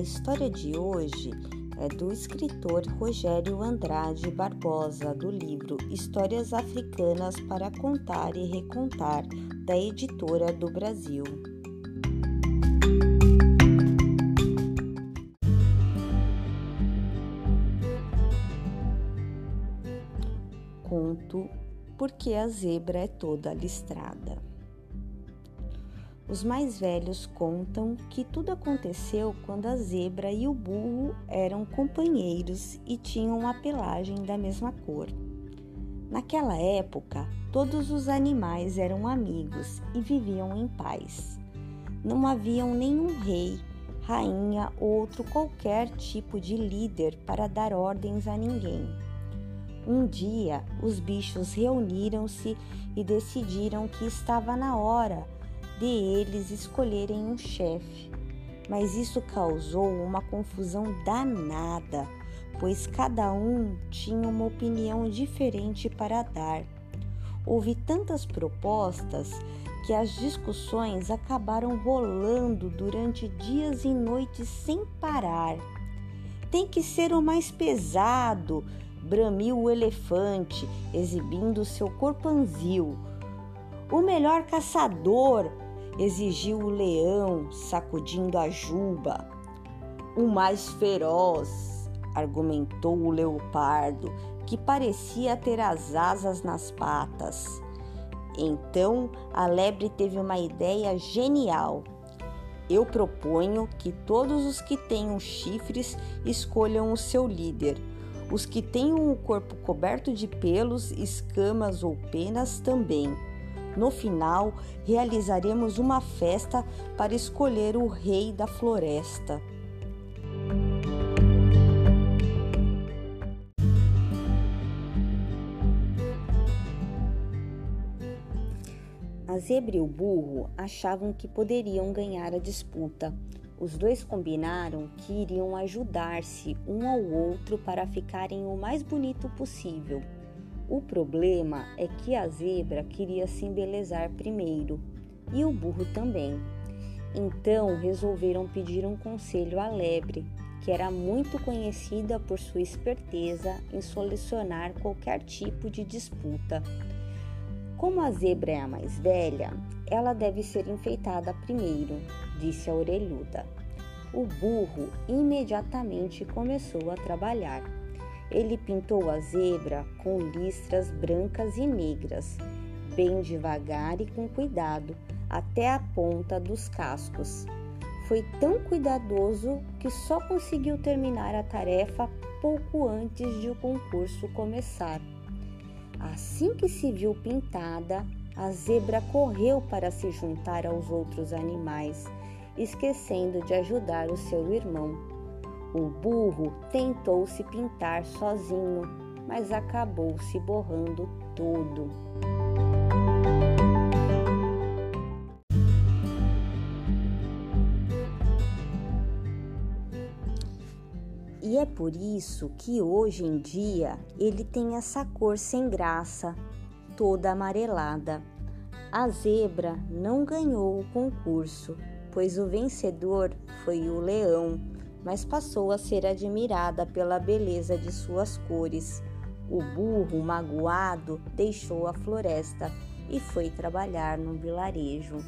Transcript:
A história de hoje é do escritor Rogério Andrade Barbosa, do livro Histórias Africanas para Contar e Recontar, da editora do Brasil. Conto Porque a Zebra é Toda Listrada. Os mais velhos contam que tudo aconteceu quando a zebra e o burro eram companheiros e tinham a pelagem da mesma cor. Naquela época, todos os animais eram amigos e viviam em paz. Não haviam nenhum rei, rainha ou outro qualquer tipo de líder para dar ordens a ninguém. Um dia, os bichos reuniram-se e decidiram que estava na hora de eles escolherem um chefe, mas isso causou uma confusão danada, pois cada um tinha uma opinião diferente para dar. Houve tantas propostas que as discussões acabaram rolando durante dias e noites sem parar. Tem que ser o mais pesado, bramiu o elefante, exibindo seu corpanzil. O melhor caçador, exigiu o leão, sacudindo a juba. O mais feroz, argumentou o leopardo, que parecia ter as asas nas patas. Então a lebre teve uma ideia genial. Eu proponho que todos os que tenham chifres escolham o seu líder. Os que tenham o corpo coberto de pelos, escamas ou penas também. No final, realizaremos uma festa para escolher o rei da floresta. A zebra e o burro achavam que poderiam ganhar a disputa. Os dois combinaram que iriam ajudar-se um ao outro para ficarem o mais bonito possível. O problema é que a zebra queria se embelezar primeiro e o burro também. Então resolveram pedir um conselho à lebre, que era muito conhecida por sua esperteza em solucionar qualquer tipo de disputa. Como a zebra é a mais velha, ela deve ser enfeitada primeiro, disse a orelhuda. O burro imediatamente começou a trabalhar. Ele pintou a zebra com listras brancas e negras, bem devagar e com cuidado, até a ponta dos cascos. Foi tão cuidadoso que só conseguiu terminar a tarefa pouco antes de o concurso começar. Assim que se viu pintada, a zebra correu para se juntar aos outros animais, esquecendo de ajudar o seu irmão. O burro tentou se pintar sozinho, mas acabou se borrando todo. E é por isso que hoje em dia ele tem essa cor sem graça, toda amarelada. A zebra não ganhou o concurso, pois o vencedor foi o leão mas passou a ser admirada pela beleza de suas cores. O burro, magoado, deixou a floresta e foi trabalhar no vilarejo.